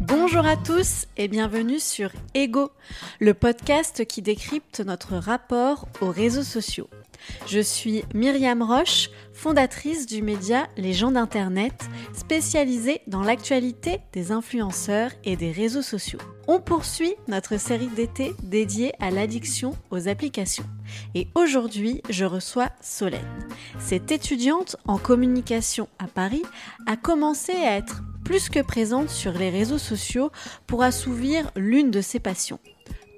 Bonjour à tous et bienvenue sur Ego, le podcast qui décrypte notre rapport aux réseaux sociaux. Je suis Myriam Roche, fondatrice du média Les gens d'Internet, spécialisée dans l'actualité des influenceurs et des réseaux sociaux. On poursuit notre série d'été dédiée à l'addiction aux applications. Et aujourd'hui, je reçois Solène. Cette étudiante en communication à Paris a commencé à être plus que présente sur les réseaux sociaux pour assouvir l'une de ses passions,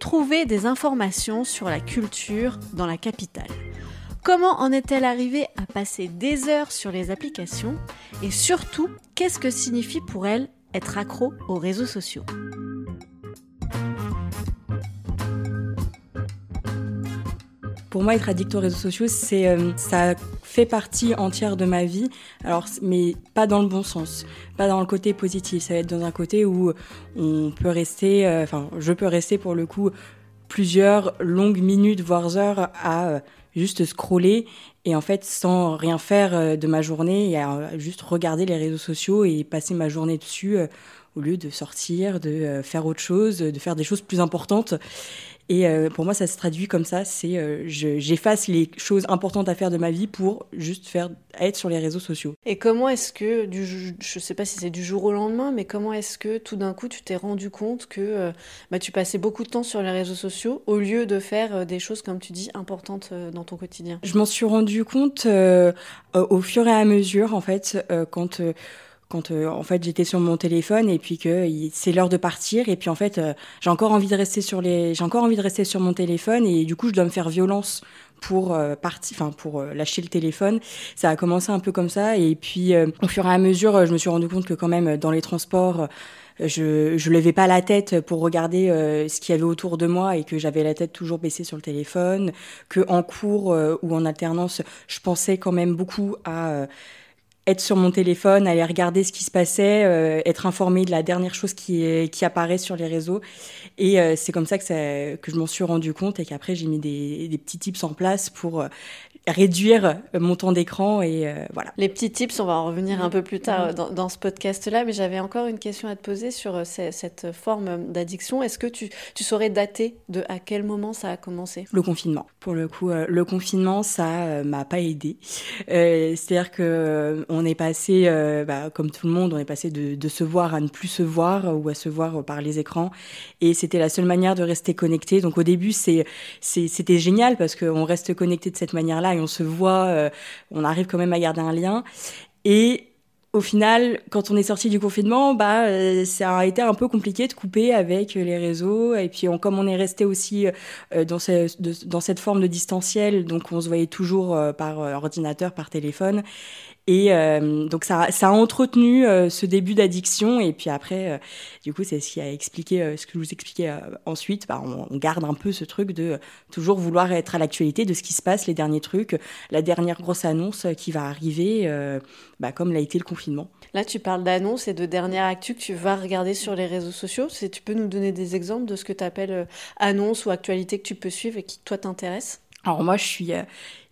trouver des informations sur la culture dans la capitale. Comment en est-elle arrivée à passer des heures sur les applications? Et surtout, qu'est-ce que signifie pour elle être accro aux réseaux sociaux? Pour moi, être addict aux réseaux sociaux, c'est euh, ça fait partie entière de ma vie. Alors, mais pas dans le bon sens, pas dans le côté positif. Ça va être dans un côté où on peut rester, euh, je peux rester pour le coup plusieurs longues minutes voire heures à euh, juste scroller et en fait sans rien faire de ma journée et à juste regarder les réseaux sociaux et passer ma journée dessus au lieu de sortir, de faire autre chose, de faire des choses plus importantes. Et euh, pour moi, ça se traduit comme ça. C'est euh, j'efface les choses importantes à faire de ma vie pour juste faire être sur les réseaux sociaux. Et comment est-ce que, du, je sais pas si c'est du jour au lendemain, mais comment est-ce que tout d'un coup tu t'es rendu compte que euh, bah, tu passais beaucoup de temps sur les réseaux sociaux au lieu de faire des choses, comme tu dis, importantes dans ton quotidien? Je m'en suis rendu compte au fur et à mesure, en fait, quand quand euh, en fait j'étais sur mon téléphone et puis que c'est l'heure de partir et puis en fait euh, j'ai encore envie de rester sur les j'ai encore envie de rester sur mon téléphone et du coup je dois me faire violence pour euh, partir enfin pour lâcher le téléphone. Ça a commencé un peu comme ça et puis au fur et à mesure je me suis rendu compte que quand même dans les transports je je levais pas la tête pour regarder ce qu'il y avait autour de moi et que j'avais la tête toujours baissée sur le téléphone que en cours ou en alternance je pensais quand même beaucoup à être sur mon téléphone, aller regarder ce qui se passait, euh, être informé de la dernière chose qui, qui apparaît sur les réseaux. Et euh, c'est comme ça que, ça, que je m'en suis rendu compte et qu'après j'ai mis des, des, petits tips en place pour euh, réduire mon temps d'écran et voilà. Les petits tips, on va en revenir un peu plus tard dans, dans ce podcast-là, mais j'avais encore une question à te poser sur cette forme d'addiction. Est-ce que tu, tu, saurais dater de à quel moment ça a commencé? Le confinement. Pour le coup, le confinement, ça m'a pas aidé. C'est-à-dire que on est passé, euh, bah, comme tout le monde, on est passé de, se voir à ne plus se voir ou à se voir par les écrans. Et c'était la seule manière de rester connecté. Donc au début, c'était génial parce qu'on reste connecté de cette manière-là on se voit, euh, on arrive quand même à garder un lien. Et au final, quand on est sorti du confinement, bah, euh, ça a été un peu compliqué de couper avec les réseaux. Et puis, comme on est resté aussi dans, dans, cette forme de distanciel, donc on se voyait toujours par ordinateur, par téléphone. Et euh, donc ça, ça a entretenu euh, ce début d'addiction. Et puis après, euh, du coup, c'est ce qui a expliqué, ce que je vous expliquais ensuite. Bah, on, garde un peu ce truc de toujours vouloir être à l'actualité de ce qui se passe, les derniers trucs, la dernière grosse annonce qui va arriver, bah, comme l'a été le confinement. Là, tu parles d'annonces et de dernière actu que tu vas regarder sur les réseaux sociaux. Tu peux nous donner des exemples de ce que tu appelles annonces ou actualités que tu peux suivre et qui, toi, t'intéressent? Alors moi, je suis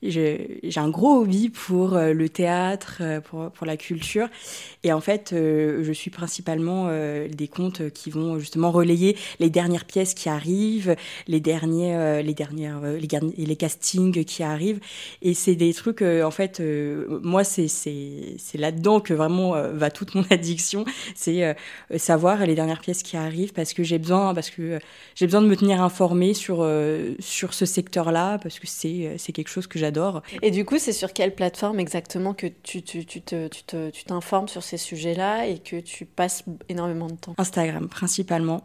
j'ai un gros hobby pour euh, le théâtre, euh, pour, pour, la culture. Et en fait, euh, je suis principalement des comptes qui vont justement relayer les dernières pièces qui arrivent, les derniers, les dernières, les, les, castings qui arrivent. Et c'est des trucs, en fait, moi, c'est là-dedans que vraiment va toute mon addiction. C'est savoir les dernières pièces qui arrivent parce que j'ai besoin, parce que j'ai besoin de me tenir informée sur, sur ce secteur-là parce que c'est quelque chose que j'adore et du coup, c'est sur quelle plateforme exactement que tu, tu, tu t'informes sur ces sujets-là et que tu passes énormément de temps? Instagram, principalement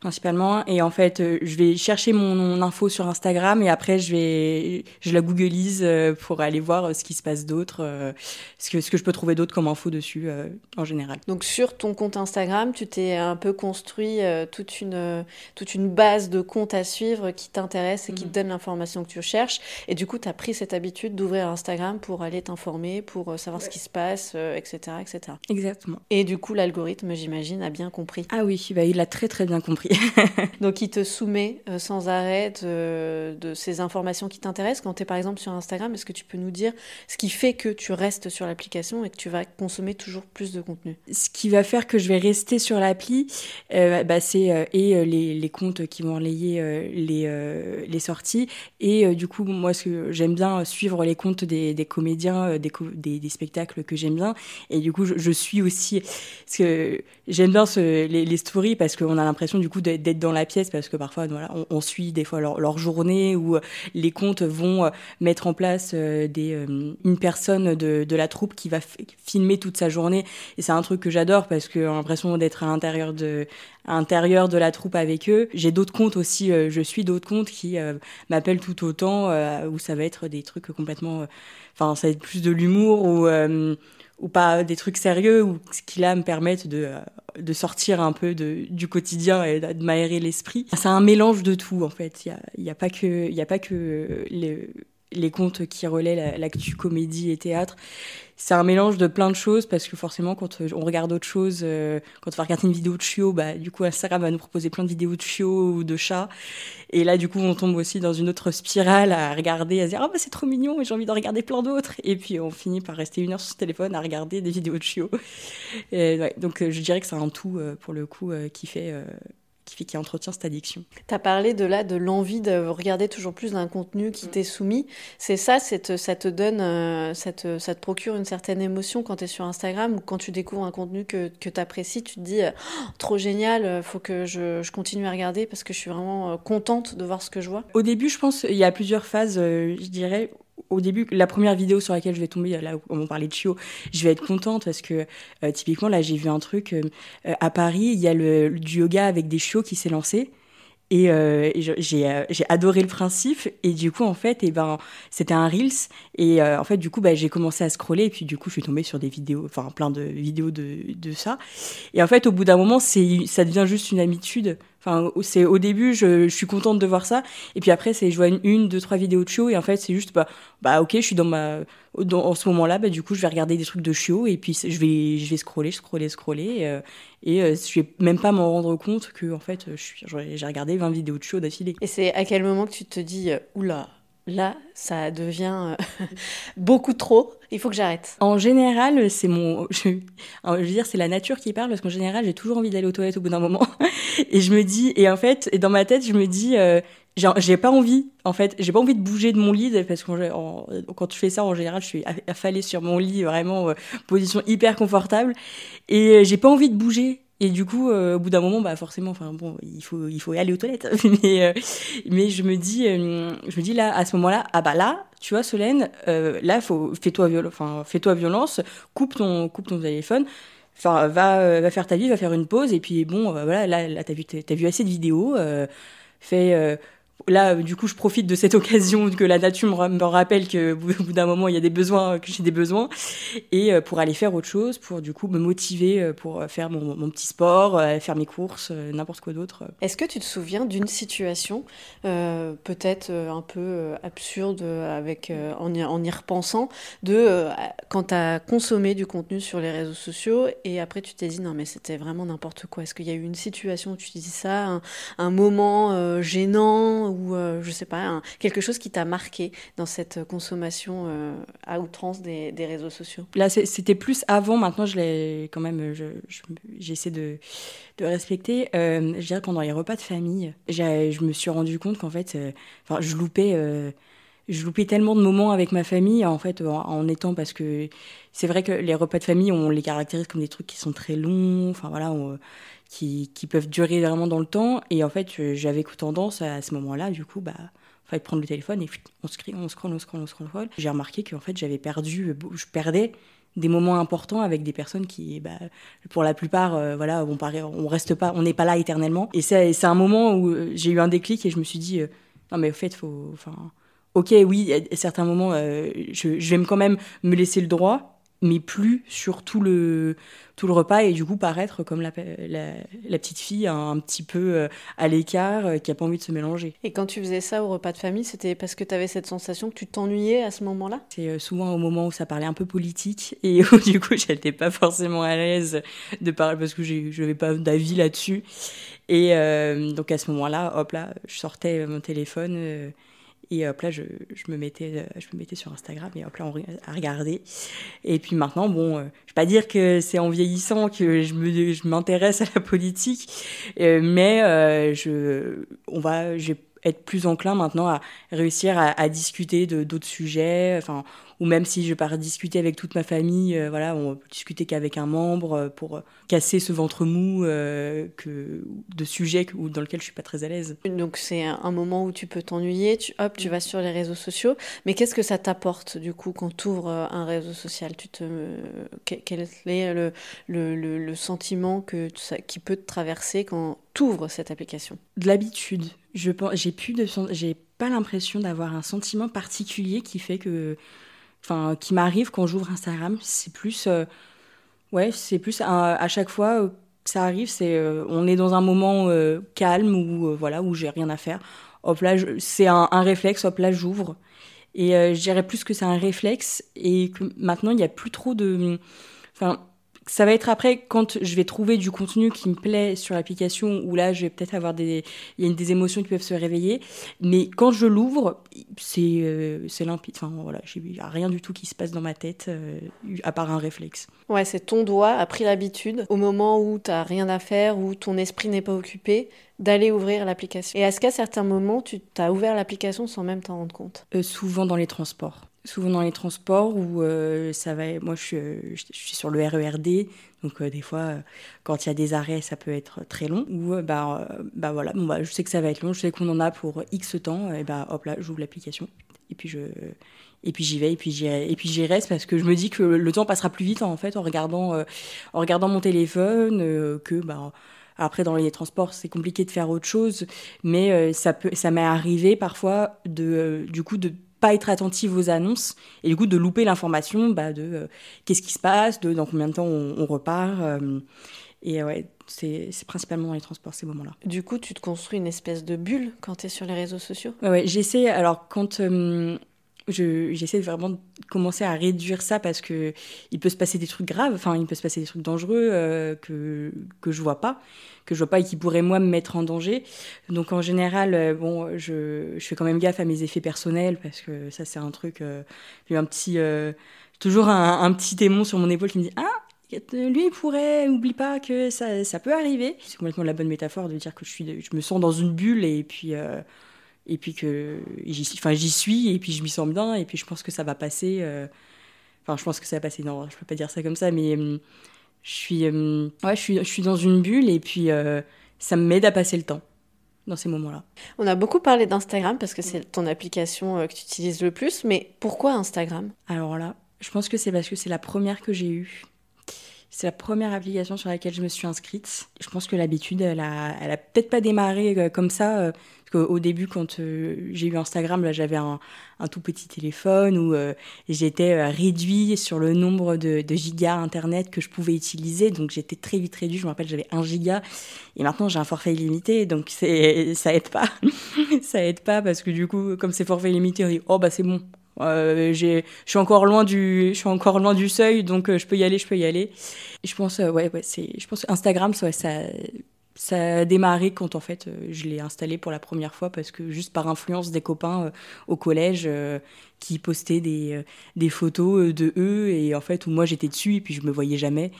principalement. Et en fait, euh, je vais chercher mon, info sur Instagram et après, je vais, je la googlise euh, pour aller voir euh, ce qui se passe d'autre, ce que, ce que je peux trouver d'autre comme info dessus en général. Donc, sur ton compte Instagram, tu t'es un peu construit toute, une, toute une base de comptes à suivre qui t'intéresse et qui te mhm. donne l'information que tu cherches. Et du coup, tu as pris cette habitude d'ouvrir Instagram pour aller t'informer, pour savoir ce qui se passe, etc., etc. Exactement. Et du coup, l'algorithme, j'imagine, a bien compris. Ah oui, bah, il a très très bien compris. Donc, il te soumet euh, sans arrêt de, ces informations qui t'intéressent. Quand tu es par exemple sur Instagram, est-ce que tu peux nous dire ce qui fait que tu restes sur l'application et que tu vas consommer toujours plus de contenu? Ce qui va faire que je vais rester sur l'appli, euh, bah, c'est euh, et les, comptes qui vont relayer les, les sorties. Et du coup, moi, ce que j'aime bien suivre les comptes des, comédiens, des, des, spectacles que j'aime bien. Et du coup, je, suis aussi. Parce que j'aime bien ce, les, les stories parce qu'on a l'impression du coup d'être dans la pièce parce que parfois voilà, on, suit des fois leur, journée ou euh, les comptes vont euh, mettre en place euh, des, une personne de, de, la troupe qui va filmer toute sa journée et c'est un truc que j'adore parce que j'ai l'impression d'être à l'intérieur de à de la troupe avec eux. J'ai d'autres comptes aussi, je suis d'autres comptes qui m'appellent tout autant où ça va être des trucs complètement enfin ça va être plus de l'humour ou ou pas des trucs sérieux ou qui là me permettent de, euh, de sortir un peu de, du quotidien et de m'aérer l'esprit. C'est un mélange de tout en fait. Il n'y a, y a, pas que, y a pas que les, les contes qui relaient l'actu comédie et théâtre. C'est un mélange de plein de choses parce que forcément, quand on regarde autre chose, euh, quand on va regarder une vidéo de chiot, bah, du coup, Instagram va nous proposer plein de vidéos de chiots ou de chats. Et là, du coup, on tombe aussi dans une autre spirale à regarder, à se dire, ah bah c'est trop mignon, mais j'ai envie de regarder plein d'autres. Et puis, on finit par rester une heure sur son téléphone à regarder des vidéos de chiots. Et, donc, euh, je dirais que c'est un tout, euh, pour le coup, qui fait qui, qui entretient cette addiction. Tu as parlé de là de l'envie de regarder toujours plus d'un contenu qui mm. t'est soumis. C'est ça, ça te donne, euh, ça te, ça te procure une certaine émotion quand tu es sur Instagram ou quand tu découvres un contenu que, que tu apprécies, tu te dis oh, trop génial, euh, faut que je, je, continue à regarder parce que je suis vraiment euh, contente de voir ce que je vois. Au début, je pense, il y a plusieurs phases, je dirais au début, la première vidéo sur laquelle je vais tomber, là où on parlait de chiot, je vais être contente parce que euh, typiquement là j'ai vu un truc euh, à Paris, il y a le, du yoga avec des chiots qui s'est lancé. Et, euh, j'ai, adoré le principe. Et du coup en fait eh ben c'était un reels. Et en fait du coup bah, j'ai commencé à scroller. Et puis du coup je suis tombée sur des vidéos enfin plein de vidéos de, de ça. Et en fait au bout d'un moment ça devient juste une habitude Enfin, c'est au début, je, je, suis contente de voir ça, et puis après, c'est je vois une, deux, trois vidéos de chiots, et en fait, c'est juste bah, bah ok, je suis dans ma, dans, en ce moment-là, bah du coup, je vais regarder des trucs de chiots, et puis je vais, je vais scroller, scroller, scroller, euh, et euh, je vais même pas m'en rendre compte que en fait, j'ai regardé 20 vidéos de chiots d'affilée. Et c'est à quel moment que tu te dis, euh, oula, là, ça devient euh, beaucoup trop. Il faut que j'arrête. En général, c'est mon, je, veux dire, c'est la nature qui parle parce qu'en général, j'ai toujours envie d'aller aux toilettes au bout d'un moment. et je me dis, et en fait, et dans ma tête, je me dis, euh, j'ai pas envie. En fait, j'ai pas envie de bouger de mon lit parce que quand tu fais ça, en général, je suis affalée sur mon lit, vraiment euh, position hyper confortable, et j'ai pas envie de bouger. Et du coup, euh, au bout d'un moment, bah forcément, enfin bon, il faut il faut aller aux toilettes. mais euh, mais je me dis, euh, je me dis là à ce moment-là, ah bah là, tu vois, Solène, là, faut fais-toi violence, enfin fais-toi violence, coupe ton coupe ton téléphone. Enfin, va, va faire ta vie, va faire une pause, et puis bon, voilà, là, là t'as vu, t'as vu assez de vidéos, fais, là, du coup, je profite de cette occasion que la nature me rappelle que au bout d'un moment, il y a des besoins, que j'ai des besoins, et euh, pour aller faire autre chose, pour du coup me motiver euh, pour faire mon, petit sport, euh, faire mes courses, n'importe quoi d'autre. Est-ce que tu te souviens d'une situation, peut-être un peu absurde, avec en y, en, y, repensant, de quand tu as consommé du contenu sur les réseaux sociaux et après tu t'es dit non mais c'était vraiment n'importe quoi. Est-ce qu'il y a eu une situation où tu dis ça, un moment gênant ou euh, je sais pas, quelque chose qui t'a marqué dans cette consommation euh, à outrance des, réseaux sociaux? Là, c'était plus avant, maintenant je l'ai quand même, j'essaie de, respecter. Euh, je dirais pendant les repas de famille, je me suis rendu compte qu'en fait, enfin, je loupais je loupais tellement de moments avec ma famille en fait étant parce que c'est vrai que les repas de famille on les caractérise comme des trucs qui sont très longs enfin voilà qui, peuvent durer vraiment dans le temps. Et en fait, j'avais tendance à, ce moment-là, du coup, bah, fallait prendre le téléphone et on se on scroll, on scroll, on scroll. J'ai remarqué qu'en fait, j'avais perdu, je perdais des moments importants avec des personnes qui, bah, pour la plupart, euh, voilà, on, on reste pas, on n'est pas là éternellement. Et c'est un moment où euh, j'ai eu un déclic et je me suis dit, euh, non mais au fait, faut, enfin, ok, oui, à certains moments, je, je vais quand même me laisser le droit, mais plus sur tout le, tout le repas et du coup paraître comme la, la, petite fille un, petit peu euh, à l'écart euh, qui a pas envie de se mélanger. Et quand tu faisais ça au repas de famille, c'était parce que tu avais cette sensation que tu t'ennuyais à ce moment-là? C'est euh, souvent au moment où ça parlait un peu politique et où du coup j'étais pas forcément à l'aise de parler parce que je n'avais pas d'avis là-dessus. Et donc à ce moment-là, hop là, je sortais mon téléphone et hop là, je, me mettais, je me mettais sur Instagram et hop là, on, à regarder. Et puis maintenant, bon, je vais pas dire que c'est en vieillissant que je me, je m'intéresse à la politique, mais je, on va, être plus enclin maintenant à réussir à, discuter d'autres sujets, ou même si je pars discuter avec toute ma famille, euh, voilà, on peut discuter qu'avec un membre euh, pour euh, casser ce ventre mou que, de sujets dans lequel je suis pas très à l'aise. Donc c'est un moment où tu peux t'ennuyer, tu, hop, tu vas sur les réseaux sociaux, mais qu'est-ce que ça t'apporte du coup quand tu ouvres un réseau social? Tu te, Quel est le, le, le, sentiment que, qui peut te traverser quand tu ouvres cette application? De l'habitude. Je j'ai plus de j'ai pas l'impression d'avoir un sentiment particulier qui fait que enfin qui m'arrive quand j'ouvre Instagram c'est plus euh, ouais c'est plus à, chaque fois que ça arrive c'est euh, on est dans un moment euh, calme où voilà où j'ai rien à faire. Hop là c'est un, un, réflexe hop là j'ouvre. Et je dirais plus que c'est un réflexe et que maintenant il n'y a plus trop de enfin ça va être après quand je vais trouver du contenu qui me plaît sur l'application où là je vais peut-être avoir des il y a des émotions qui peuvent se réveiller. Mais quand je l'ouvre c'est euh, c'est limpide. Enfin voilà il n'y a rien du tout qui se passe dans ma tête euh, à part un réflexe. Ouais c'est ton doigt a pris l'habitude au moment où tu n'as rien à faire où ton esprit n'est pas occupé d'aller ouvrir l'application. Et est-ce qu'à certains moments tu as ouvert l'application sans même t'en rendre compte? Euh, souvent dans les transports souvent dans les transports où euh, ça va. Moi, je suis, euh, sur le RERD, donc euh, des fois, quand il y a des arrêts, ça peut être très long. Ou bah, bah voilà, bon, bah, je sais que ça va être long, je sais qu'on en a pour X temps, et bah hop là, j'ouvre l'application et puis je et puis j'y vais et puis j'y et puis reste parce que je me dis que le temps passera plus vite en fait en regardant en regardant mon téléphone que bah après, dans les transports, c'est compliqué de faire autre chose, mais ça peut, ça m'est arrivé parfois de, du coup, de pas être attentive aux annonces et du coup de louper l'information bah, de euh, qu'est-ce qui se passe, de dans combien de temps on, repart. Euh, et ouais, c'est principalement dans les transports ces moments-là. Du coup, tu te construis une espèce de bulle quand tu es sur les réseaux sociaux? Ouais, ouais j'essaie. Alors, quand euh, j'essaie vraiment de commencer à réduire ça parce que il peut se passer des trucs graves, enfin il peut se passer des trucs dangereux euh, que que je vois pas, que je vois pas et qui pourraient moi me mettre en danger. Donc en général, euh, bon, je, je, fais quand même gaffe à mes effets personnels parce que ça c'est un truc. Euh, j'ai un petit, toujours un, un, petit démon sur mon épaule qui me dit ah lui il pourrait, oublie pas que ça, ça peut arriver. C'est complètement la bonne métaphore de dire que je suis, je me sens dans une bulle et puis et puis que j'y enfin, suis et puis je m'y sens bien et puis je pense que ça va passer euh, enfin je pense que ça va passer non je peux pas dire ça comme ça mais euh, je suis euh, ouais je suis je suis dans une bulle et puis ça m'aide à passer le temps dans ces moments-là. On a beaucoup parlé d'Instagram parce que c'est ton application que tu utilises le plus, mais pourquoi Instagram? Alors là, je pense que c'est parce que c'est la première que j'ai eue. C'est la première application sur laquelle je me suis inscrite. Je pense que l'habitude, elle a, peut-être pas démarré comme ça au début, quand euh, j'ai eu Instagram, là, j'avais un, tout petit téléphone où euh, j'étais euh, réduit sur le nombre de, gigas internet que je pouvais utiliser. Donc, j'étais très vite réduit. Je me rappelle, j'avais un giga. Et maintenant, j'ai un forfait illimité. Donc, ça aide pas. ça aide pas parce que du coup, comme c'est forfait illimité, on dit, oh, bah, c'est bon. Je suis encore loin du, je suis encore loin du seuil, donc je peux y aller, je peux y aller. je pense, ouais, ouais, c'est, je pense Instagram, ça, ça a démarré quand en fait euh, je l'ai installé pour la première fois parce que juste par influence des copains euh, au collège euh, qui postaient des, des photos de eux et en fait où moi j'étais dessus et puis je me voyais jamais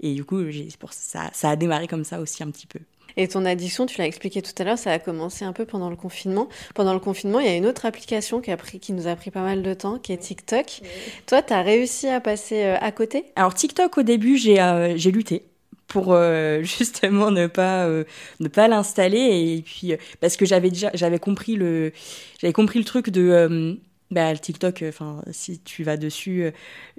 et du coup pour ça, ça a démarré comme ça aussi un petit peu. Et ton addiction, tu l'as expliqué tout à l'heure, ça a commencé un peu pendant le confinement. Pendant le confinement, il y a une autre application qui, a pris, qui nous a pris pas mal de temps, qui est TikTok. Toi, tu as réussi à passer à côté? Alors TikTok, au début, j'ai lutté pour euh, justement ne pas euh, ne pas l'installer et puis euh, parce que j'avais déjà j'avais compris le j'avais compris le truc de bah, le TikTok, enfin, si tu vas dessus,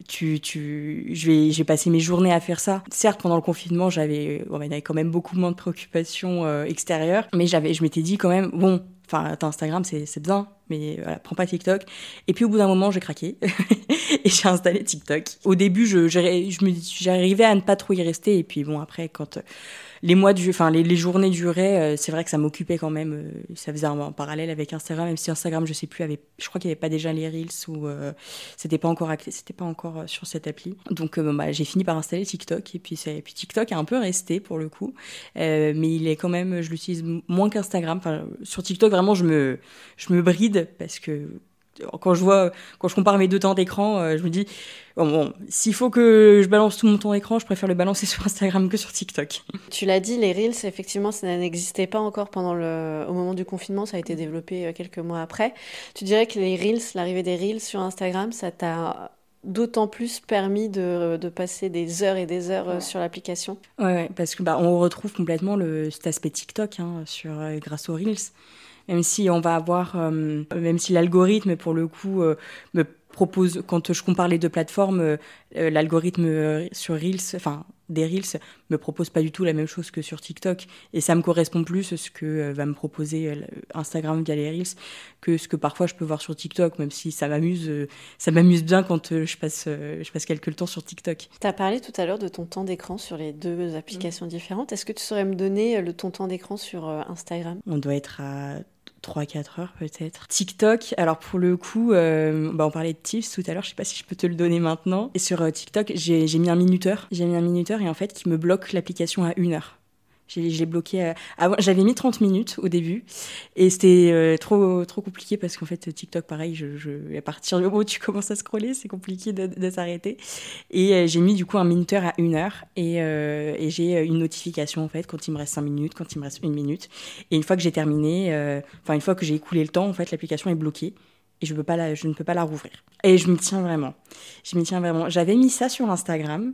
tu, tu, vais, j'ai passé mes journées à faire ça. Certes, pendant le confinement, j'avais, on avait quand même beaucoup moins de préoccupations extérieures, mais j'avais, je m'étais dit quand même, bon, Enfin, Instagram, c'est bien, mais voilà, prends pas TikTok. Et puis au bout d'un moment, j'ai craqué et j'ai installé TikTok. Au début, je, j'arrivais à ne pas trop y rester. Et puis bon, après, quand les mois du, enfin les, les journées duraient, euh, c'est vrai que ça m'occupait quand même. Euh, ça faisait un, parallèle avec Instagram, même si Instagram, je sais plus, avait, je crois qu'il n'y avait pas déjà les reels ou euh, c'était pas encore c'était pas encore sur cette appli. Donc bah, j'ai fini par installer TikTok et puis et puis TikTok a un peu resté pour le coup, mais il est quand même, je l'utilise moins qu'Instagram. Enfin, sur TikTok vraiment, je me je me bride parce que quand je vois, quand je compare mes deux temps d'écran, euh, je me dis, bon, s'il faut que je balance tout mon temps d'écran, je préfère le balancer sur Instagram que sur TikTok. Tu l'as dit, les Reels, effectivement, ça n'existait pas encore pendant le, au moment du confinement, ça a été développé euh, quelques mois après. Tu dirais que les Reels, l'arrivée des Reels sur Instagram, ça t'a d'autant plus permis de, de, passer des heures et des heures euh, sur l'application? Ouais, parce que bah, on retrouve complètement le, cet aspect TikTok hein, sur, grâce aux Reels même si on va avoir, euh, même si l'algorithme pour le coup euh, me propose, quand je compare les deux plateformes, euh, l'algorithme sur Reels, enfin des Reels, me propose pas du tout la même chose que sur TikTok. Et ça me correspond plus ce que va me proposer Instagram via les Reels que ce que parfois je peux voir sur TikTok, même si ça m'amuse, ça m'amuse bien quand je passe, je passe quelques temps sur TikTok. Tu as parlé tout à l'heure de ton temps d'écran sur les deux applications différentes. Est-ce que tu saurais me donner le ton temps d'écran sur Instagram? On doit être à 3-4 heures peut-être. TikTok, alors pour le coup, euh, bah on parlait de tips tout à l'heure, je sais pas si je peux te le donner maintenant. Et sur euh, TikTok, j'ai mis un minuteur. J'ai mis un minuteur et en fait qui me bloque l'application à une heure. Je l'ai bloqué. Avant, j'avais mis 30 minutes au début et c'était euh, trop trop compliqué parce qu'en fait TikTok pareil, à partir du moment où tu commences à scroller, c'est compliqué de, s'arrêter. Et euh, j'ai mis du coup un minuteur à une heure et, euh, j'ai une notification en fait quand il me reste 5 minutes, quand il me reste une minute. Et une fois que j'ai terminé, enfin une fois que j'ai écoulé le temps, en fait l'application est bloquée et je, peux pas la, je ne peux pas la rouvrir. Et je me tiens vraiment. Je me tiens vraiment. J'avais mis ça sur Instagram.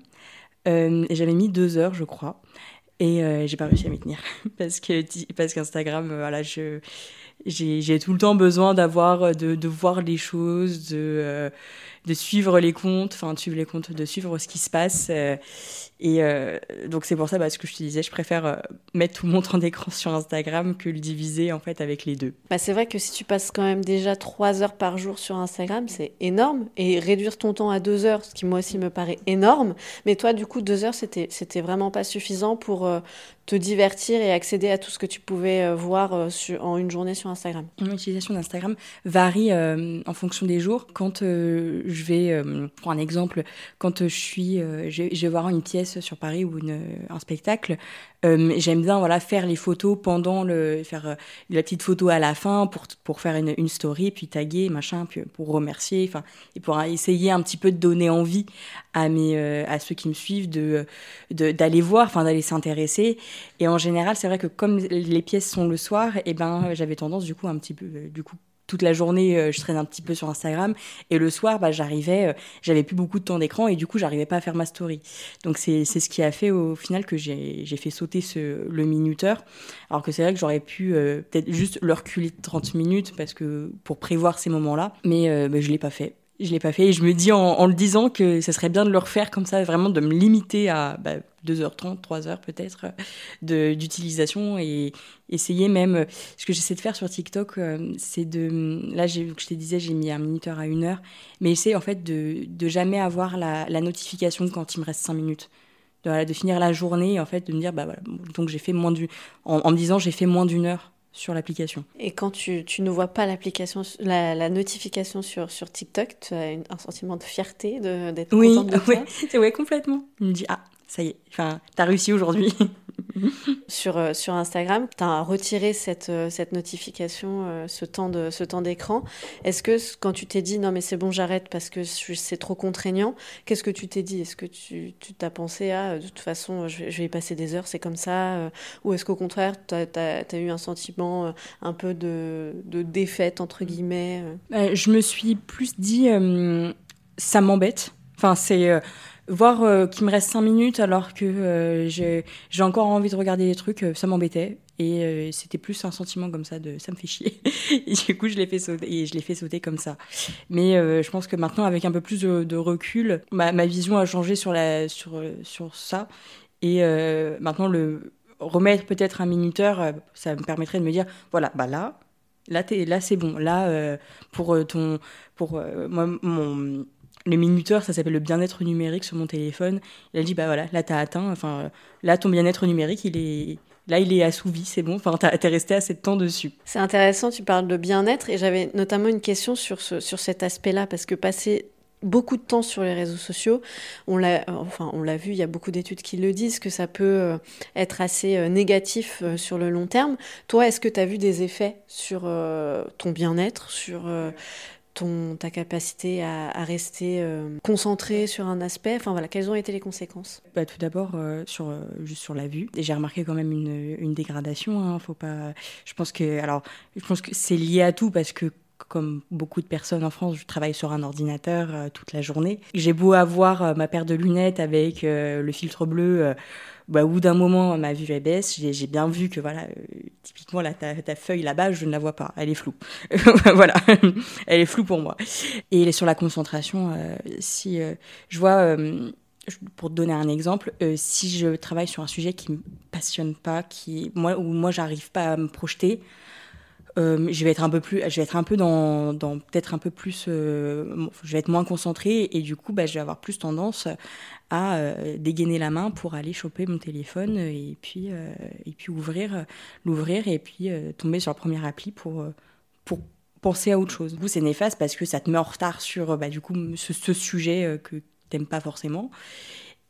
et j'avais mis deux heures, je crois. Et euh, j'ai pas réussi à m'y tenir parce que parce qu'Instagram, euh, voilà, je j'ai tout le temps besoin d'avoir euh, de, de, voir les choses, de de suivre les comptes, enfin de suivre les comptes, de suivre ce qui se passe. Et donc c'est pour ça, bah, ce que je te disais, je préfère mettre tout mon temps d'écran sur Instagram que le diviser en fait avec les deux. Bah, c'est vrai que si tu passes quand même déjà trois heures par jour sur Instagram, c'est énorme. Et réduire ton temps à deux heures, ce qui moi aussi me paraît énorme. Mais toi, du coup, deux heures, c'était c'était vraiment pas suffisant pour euh, te divertir et accéder à tout ce que tu pouvais euh, voir euh, en une journée sur Instagram Mon utilisation d'Instagram varie en fonction des jours. Quand je vais, pour un exemple, quand je suis, je, vais voir une pièce sur Paris ou un spectacle, j'aime bien voilà faire les photos pendant le faire la petite photo à la fin pour pour faire une, story puis taguer machin puis pour remercier enfin et pour essayer un petit peu de donner envie à mes à ceux qui me suivent de d'aller voir enfin d'aller s'intéresser. Et en général, c'est vrai que comme les pièces sont le soir, et eh ben j'avais tendance du coup un petit peu, euh, du coup toute la journée, euh, je traîne un petit peu sur Instagram. Et le soir, bah, j'arrivais, euh, j'avais plus beaucoup de temps d'écran et du coup, j'arrivais pas à faire ma story. Donc, c'est ce qui a fait au final que j'ai fait sauter le minuteur. Alors que c'est vrai que j'aurais pu peut-être juste le reculer de 30 minutes parce que pour prévoir ces moments-là. Mais je bah, je l'ai pas fait. Je l'ai pas fait et je me dis en, le disant que ça serait bien de le refaire comme ça, vraiment de me limiter à bah, 2h30, 3h peut-être d'utilisation et essayer même, ce que j'essaie de faire sur TikTok, euh, c'est de, là je te disais j'ai mis un minuteur à une heure, mais essayer en fait de, de jamais avoir la, notification quand il me reste 5 minutes. De, finir la journée en fait de me dire bah voilà donc j'ai fait moins du en, en me disant j'ai fait moins d'une heure sur l'application. Et quand tu, tu, ne vois pas l'application, la, la, notification sur, sur TikTok, tu as un sentiment de fierté d'être oui, contente de oui, Oui, complètement. Je me dis, ah, ça y est, enfin, t'as réussi aujourd'hui. sur, euh, sur Instagram, tu as retiré cette, euh, cette notification, euh, ce temps de ce temps d'écran. Est-ce que quand tu t'es dit non mais c'est bon j'arrête parce que c'est trop contraignant, qu'est-ce que tu t'es dit? Est-ce que tu t'as pensé à de toute façon je vais, je vais, y passer des heures, c'est comme ça Ou est-ce qu'au contraire tu as, eu un sentiment un peu de, de défaite entre guillemets Je me suis plus dit ça m'embête. Enfin c'est voir euh, qu'il me reste cinq minutes alors que euh, j'ai encore envie de regarder des trucs, euh, ça m'embêtait. Et c'était plus un sentiment comme ça de ça me fait chier. et du coup, je l'ai fait sauter et je l'ai fait sauter comme ça. Mais je pense que maintenant, avec un peu plus de, recul, ma, ma, vision a changé sur la sur sur ça. Et maintenant, le remettre peut-être un minuteur, ça me permettrait de me dire voilà, bah là, là, là c'est bon. Là, pour ton. Pour moi, mon le minuteur, ça s'appelle le bien-être numérique sur mon téléphone. Il a dit, bah voilà, là, t'as atteint, enfin, là, ton bien-être numérique, il est, là, il est assouvi, c'est bon, enfin, t'es resté assez de temps dessus. C'est intéressant, tu parles de bien-être, et j'avais notamment une question sur, sur cet aspect-là, parce que passer beaucoup de temps sur les réseaux sociaux. On l'a, enfin, on l'a vu, il y a beaucoup d'études qui le disent, que ça peut euh, être assez euh, négatif euh, sur le long terme. Toi, est-ce que tu as vu des effets sur ton bien-être, sur ton, ta capacité à, rester euh, concentré sur un aspect Enfin voilà, quelles ont été les conséquences? Bah, Tout d'abord, euh, sur, euh, juste sur la vue. J'ai remarqué quand même une, dégradation. Hein, faut pas... Je pense que, je pense que c'est lié à tout parce que comme beaucoup de personnes en France, je travaille sur un ordinateur toute la journée. J'ai beau avoir ma paire de lunettes avec le filtre bleu bah, au bout d'un moment, ma vue baisse. J'ai bien vu que, voilà, euh, typiquement, ta, feuille là-bas, je ne la vois pas. Elle est floue. voilà. Elle est floue pour moi. Et sur la concentration, euh, si euh, je vois, pour te donner un exemple, si je travaille sur un sujet qui me passionne pas, qui, moi, où moi, j'arrive pas à me projeter, je vais être un peu plus, je vais être un peu dans, dans peut-être un peu plus, je vais être moins concentrée et du coup, bah, je vais avoir plus tendance à euh, dégainer la main pour aller choper mon téléphone et puis, euh, et puis ouvrir, l'ouvrir et puis euh, tomber sur le premier appli pour, pour penser à autre chose. Du c'est néfaste parce que ça te met en retard sur bah, du coup, ce, sujet que t'aimes pas forcément.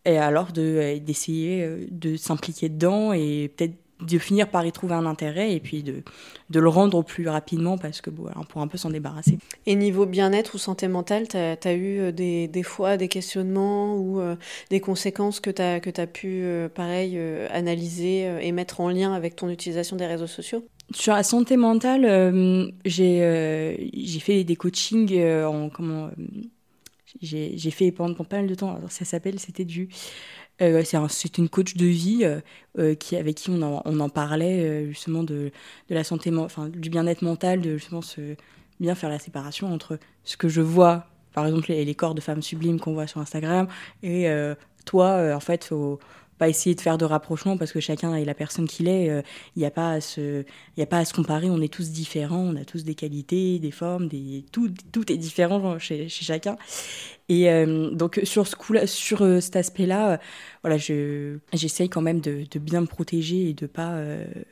Et alors d'essayer de s'impliquer dedans et peut-être de finir par y trouver un intérêt et puis de, de le rendre plus rapidement parce que bon, pour un peu s'en débarrasser. Et niveau bien-être ou santé mentale, tu as, eu euh, des, des, fois des questionnements ou euh, des conséquences que tu as, que as pu, euh, pareil, analyser et mettre en lien avec ton utilisation des réseaux sociaux? Sur la santé mentale, j'ai j'ai fait des coachings en comment j'ai fait pendant, pendant, pas mal de temps. Alors ça s'appelle, c'était du euh, c'est une coach de vie euh, euh, qui, avec qui on en, parlait justement de, la santé, du bien-être mental, de justement bien faire la séparation entre ce que je vois, par exemple les, les corps de femmes sublimes qu'on voit sur Instagram, et toi, en fait, pas essayer de faire de rapprochement parce que chacun est la personne qu'il est. Il n'y a pas à se, il a pas à se comparer. On est tous différents. On a tous des qualités, des formes, des tout, tout est différent chez, chez chacun. Et euh, donc sur ce coup sur euh, cet aspect-là, euh, voilà, je j'essaye quand même de, bien me protéger et de pas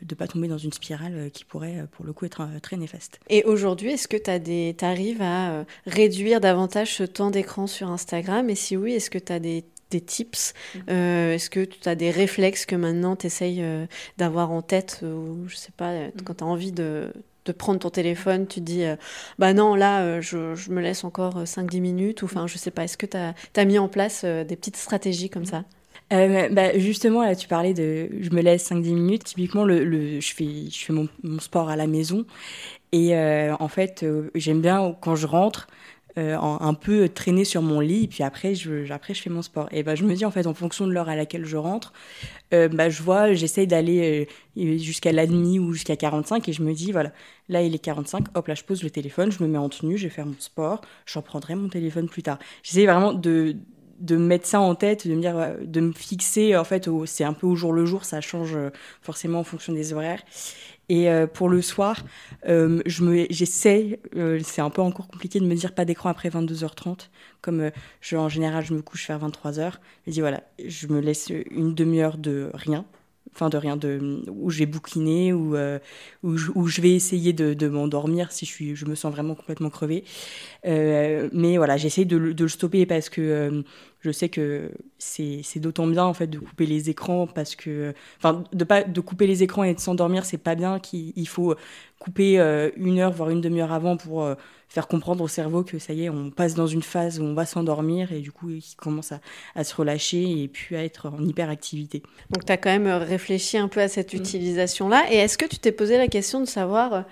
de pas tomber dans une spirale qui pourrait pour le coup être très néfaste. Et aujourd'hui, est-ce que tu arrives à réduire davantage ce temps d'écran sur Instagram? Et si oui, est-ce que tu as des des tips mmh. Est-ce que tu as des réflexes que maintenant tu essayes d'avoir en tête ou je sais pas, mmh. quand tu as envie de de prendre ton téléphone, tu te dis, euh, bah non, là, euh, je, je, me laisse encore 5-10 euh, minutes, ou enfin, je sais pas, est-ce que tu as, as, mis en place des petites stratégies comme ça? Bah, justement, là, tu parlais de je me laisse 5-10 minutes. Typiquement, le, le, je fais, je fais mon, mon, sport à la maison. Et en fait, j'aime bien quand je rentre, euh, un peu traîner sur mon lit, puis après je, après je fais mon sport. Et ben je me dis en fait en fonction de l'heure à laquelle je rentre, euh, bah, je vois, j'essaye d'aller euh, jusqu'à la demi ou jusqu'à 45 et je me dis voilà, là il est 45, hop là je pose le téléphone, je me mets en tenue, je vais faire mon sport, j'en prendrai mon téléphone plus tard. J'essaie vraiment de de mettre ça en tête, de me dire, de me fixer, en fait, c'est un peu au jour le jour, ça change forcément en fonction des horaires. Et euh, pour le soir, euh, j'essaie, euh, c'est un peu encore compliqué de me dire pas d'écran après 22h30, comme je, en général je me couche vers 23h. Je dis voilà, je me laisse une demi-heure de rien, enfin de rien, de, où je vais bouquiner, ou où, je vais essayer de, m'endormir si je, je me sens vraiment complètement crevée. mais voilà, j'essaie de, le stopper parce que je sais que c'est d'autant bien en fait de couper les écrans parce que enfin de pas de couper les écrans et de s'endormir c'est pas bien qu'il faut couper euh, une heure voire une demi-heure avant pour euh, faire comprendre au cerveau que ça y est on passe dans une phase où on va s'endormir et du coup il commence à, à, se relâcher et puis à être en hyperactivité. Donc tu as quand même réfléchi un peu à cette mmh. utilisation là et est-ce que tu t'es posé la question de savoir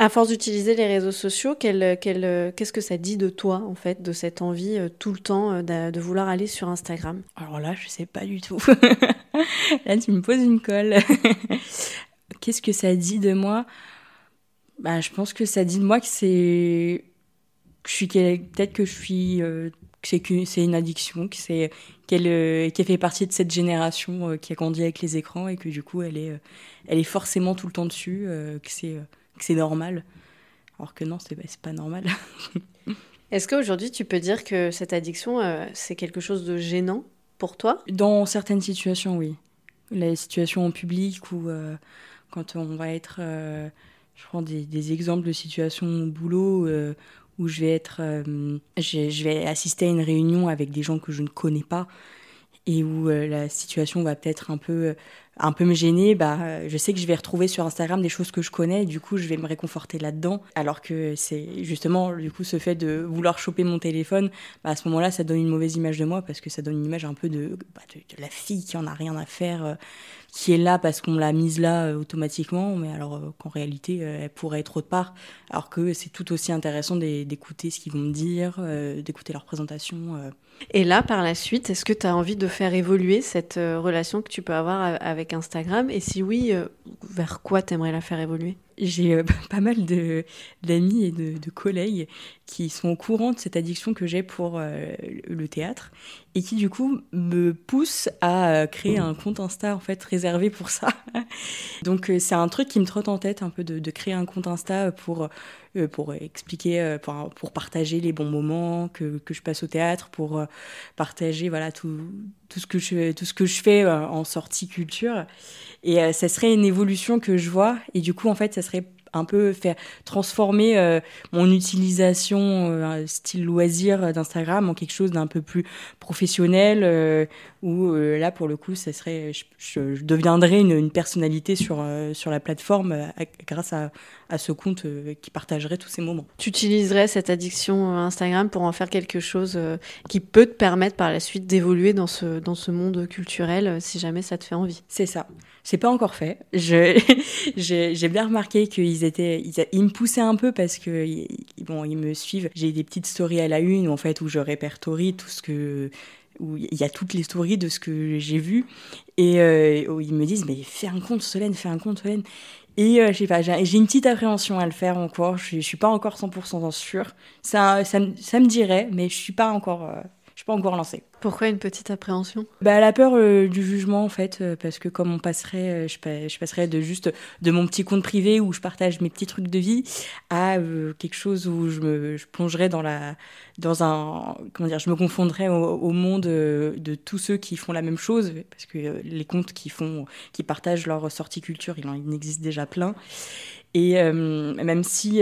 à force d'utiliser les réseaux sociaux, qu'est-ce que ça dit de toi, en fait, de cette envie euh, tout le temps euh, de, vouloir aller sur Instagram? Alors là, je sais pas du tout. là, tu me poses une colle. qu'est-ce que ça dit de moi? Bah, Je pense que ça dit de moi que c'est. Peut-être que je suis euh, c'est une addiction, qu'elle fait partie de cette génération qui a grandi avec les écrans et que du coup elle est elle est forcément tout le temps dessus, que c'est c'est normal. Alors que non, c'est pas normal. Est-ce qu'aujourd'hui, tu peux dire que cette addiction, euh, c'est quelque chose de gênant pour toi? Dans certaines situations, oui. Les situations en public ou euh, quand on va être. Euh, je prends des, exemples de situations au boulot où je vais être. je vais assister à une réunion avec des gens que je ne connais pas et où la situation va peut-être un peu un peu me gêner, bah, je sais que je vais retrouver sur Instagram des choses que je connais, du coup, je vais me réconforter là-dedans. Alors que c'est justement, du coup, ce fait de vouloir choper mon téléphone, bah, à ce moment-là, ça donne une mauvaise image de moi, parce que ça donne une image un peu de, bah, de, la fille qui en a rien à faire, euh, qui est là parce qu'on l'a mise là euh, automatiquement, mais alors euh, qu'en réalité, elle pourrait être autre part. Alors que c'est tout aussi intéressant d'écouter ce qu'ils vont me dire, d'écouter leur présentation. Et là, par la suite, est-ce que tu as envie de faire évoluer cette relation que tu peux avoir avec Instagram? Et si oui, euh, vers quoi t'aimerais la faire évoluer? J'ai euh, pas mal d'amis et de, collègues qui sont au courant de cette addiction que j'ai pour euh, le théâtre et qui du coup me poussent à créer un compte Insta en fait réservé pour ça. Donc c'est un truc qui me trotte en tête un peu de, créer un compte Insta pour euh, pour expliquer, euh, pour, partager les bons moments que, que, je passe au théâtre, pour euh, partager voilà tout, tout ce que je tout ce que je fais en sortie culture. Et ça serait une évolution que je vois. Et du coup, en fait, ça serait un peu faire transformer euh, mon utilisation euh, style loisir d'Instagram en quelque chose d'un peu plus professionnel euh, où là pour le coup ça serait je, deviendrais une, personnalité sur sur la plateforme grâce à, à, ce compte qui partagerait tous ces moments. Tu utiliserais cette addiction Instagram pour en faire quelque chose qui peut te permettre par la suite d'évoluer dans ce dans ce monde culturel si jamais ça te fait envie? C'est ça. C'est pas encore fait. J'ai bien remarqué qu'ils étaient, ils, me poussaient un peu parce que bon, ils me suivent. J'ai des petites stories à la une en fait où je répertorie tout ce que où il y a toutes les stories de ce que j'ai vu et euh, où ils me disent mais fais un compte Solène, fais un compte Solène. Et euh, je sais pas, j'ai une petite appréhension à le faire encore. Je, suis pas encore 100% sûre. Ça, ça, ça, me dirait, mais je suis pas encore, euh, pas encore lancée. Pourquoi une petite appréhension? Bah, La peur euh, du jugement, en fait, euh, parce que comme on passerait, euh, je, je, passerais de juste de mon petit compte privé où je partage mes petits trucs de vie à quelque chose où je me je plongerais dans la dans un comment dire, je me confondrais au, monde de tous ceux qui font la même chose, parce que les comptes qui font qui partagent leur sortie culture, il en il existe déjà plein. Et même si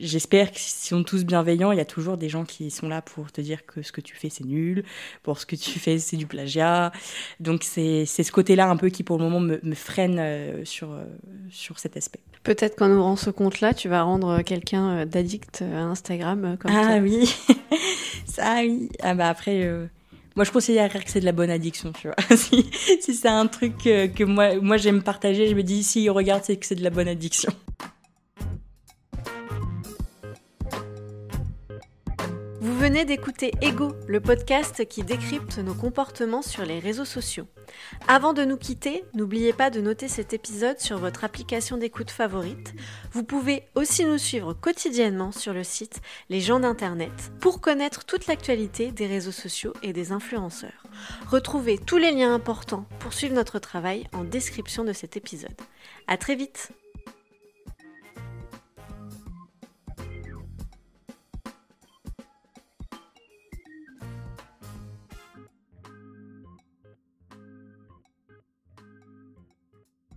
j'espère qu'ils sont tous bienveillants, il y a toujours des gens qui sont là pour te dire que ce que tu fais c'est nul, pour ce que tu fais, c'est du plagiat. Donc c'est ce côté-là un peu qui pour le moment me, me freine euh, sur, euh, sur cet aspect. Peut-être qu'en ouvrant ce compte-là, tu vas rendre quelqu'un euh, d'addict à Instagram comme ah, oui, ça oui. Ah bah après, moi je considère que c'est de la bonne addiction, tu vois. si, c'est un truc que moi, moi j'aime partager, je me dis si regarde, c'est que c'est de la bonne addiction. D'écouter Ego, le podcast qui décrypte nos comportements sur les réseaux sociaux. Avant de nous quitter, n'oubliez pas de noter cet épisode sur votre application d'écoute favorite. Vous pouvez aussi nous suivre quotidiennement sur le site Les gens d'Internet pour connaître toute l'actualité des réseaux sociaux et des influenceurs. Retrouvez tous les liens importants pour suivre notre travail en description de cet épisode. À très vite!